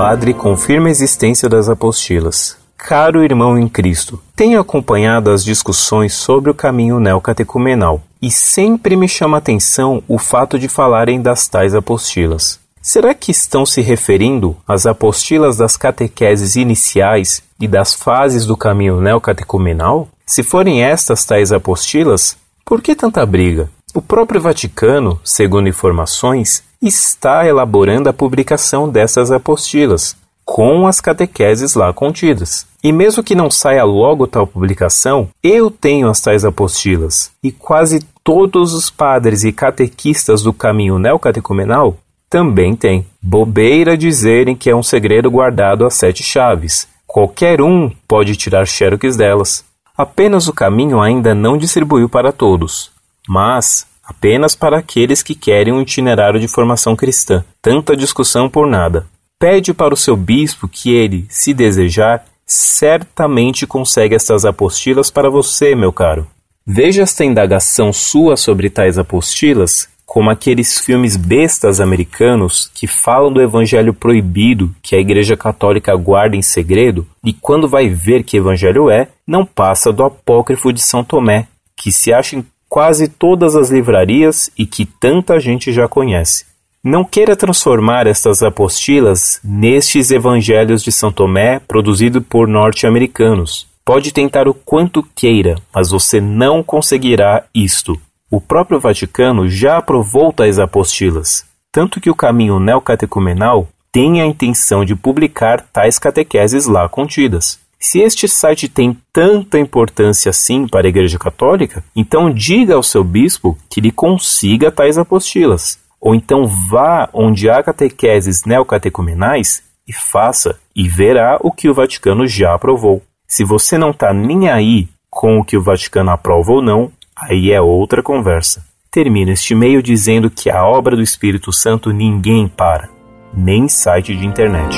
padre confirma a existência das apostilas. Caro irmão em Cristo, tenho acompanhado as discussões sobre o caminho neocatecumenal e sempre me chama a atenção o fato de falarem das tais apostilas. Será que estão se referindo às apostilas das catequeses iniciais e das fases do caminho neocatecumenal? Se forem estas tais apostilas, por que tanta briga? O próprio Vaticano, segundo informações, está elaborando a publicação dessas apostilas, com as catequeses lá contidas. E mesmo que não saia logo tal publicação, eu tenho as tais apostilas, e quase todos os padres e catequistas do caminho neocatecumenal também têm. Bobeira dizerem que é um segredo guardado a sete chaves. Qualquer um pode tirar xerox delas. Apenas o caminho ainda não distribuiu para todos, mas apenas para aqueles que querem um itinerário de formação cristã. Tanta discussão por nada. Pede para o seu bispo que ele, se desejar, certamente consegue estas apostilas para você, meu caro. Veja esta indagação sua sobre tais apostilas como aqueles filmes bestas americanos que falam do evangelho proibido que a Igreja Católica guarda em segredo e quando vai ver que evangelho é, não passa do apócrifo de São Tomé, que se acha em quase todas as livrarias e que tanta gente já conhece. Não queira transformar estas apostilas nestes evangelhos de São Tomé produzido por norte-americanos. Pode tentar o quanto queira, mas você não conseguirá isto. O próprio Vaticano já aprovou tais apostilas, tanto que o caminho neocatecumenal tem a intenção de publicar tais catequeses lá contidas. Se este site tem tanta importância assim para a Igreja Católica, então diga ao seu bispo que lhe consiga tais apostilas. Ou então vá onde há catequeses neocatecumenais e faça, e verá o que o Vaticano já aprovou. Se você não está nem aí com o que o Vaticano aprova ou não, aí é outra conversa. Termino este e-mail dizendo que a obra do Espírito Santo ninguém para, nem site de internet.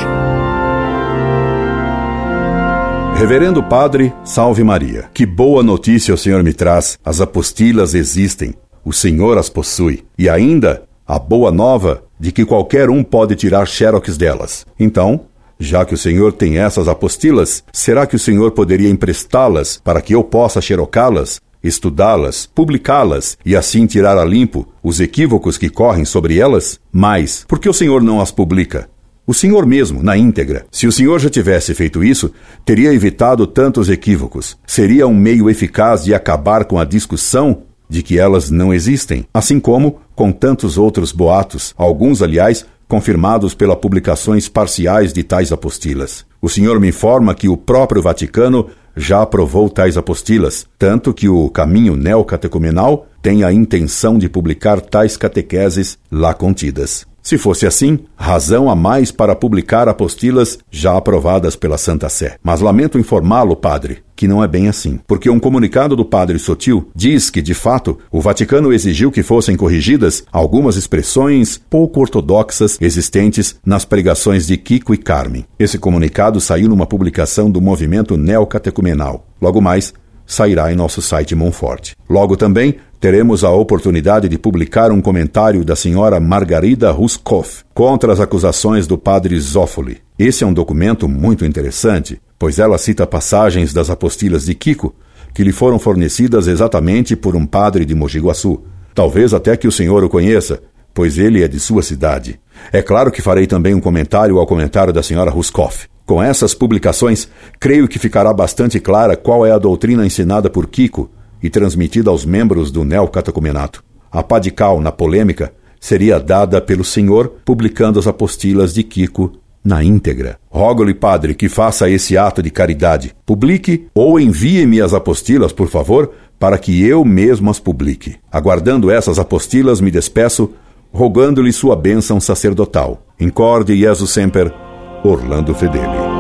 Reverendo Padre, salve Maria. Que boa notícia o Senhor me traz. As apostilas existem. O Senhor as possui. E ainda a boa nova de que qualquer um pode tirar xerox delas. Então, já que o Senhor tem essas apostilas, será que o Senhor poderia emprestá-las para que eu possa xerocá-las, estudá-las, publicá-las e assim tirar a limpo os equívocos que correm sobre elas? Mas, por que o Senhor não as publica? O Senhor mesmo, na íntegra. Se o Senhor já tivesse feito isso, teria evitado tantos equívocos. Seria um meio eficaz de acabar com a discussão de que elas não existem, assim como com tantos outros boatos, alguns, aliás, confirmados pelas publicações parciais de tais apostilas. O senhor me informa que o próprio Vaticano já aprovou tais apostilas, tanto que o caminho neocatecumenal tem a intenção de publicar tais catequeses lá contidas. Se fosse assim, razão a mais para publicar apostilas já aprovadas pela Santa Sé. Mas lamento informá-lo, padre, que não é bem assim, porque um comunicado do padre Sotil diz que, de fato, o Vaticano exigiu que fossem corrigidas algumas expressões pouco ortodoxas existentes nas pregações de Kiko e Carmen. Esse comunicado saiu numa publicação do movimento neocatecumenal. Logo mais, sairá em nosso site Monforte. Logo também teremos a oportunidade de publicar um comentário da senhora Margarida Ruskoff contra as acusações do padre Zófoli. Esse é um documento muito interessante, pois ela cita passagens das apostilas de Kiko que lhe foram fornecidas exatamente por um padre de Mogi Guaçu. Talvez até que o senhor o conheça, pois ele é de sua cidade. É claro que farei também um comentário ao comentário da senhora Ruskoff. Com essas publicações, creio que ficará bastante clara qual é a doutrina ensinada por Kiko e transmitida aos membros do neocatecumenato. A pá de cal na polêmica seria dada pelo senhor publicando as apostilas de Kiko na íntegra. Rogo-lhe, padre, que faça esse ato de caridade. Publique ou envie-me as apostilas, por favor, para que eu mesmo as publique. Aguardando essas apostilas, me despeço, rogando-lhe sua bênção sacerdotal. Incorde Jesus Semper, Orlando Fedeli.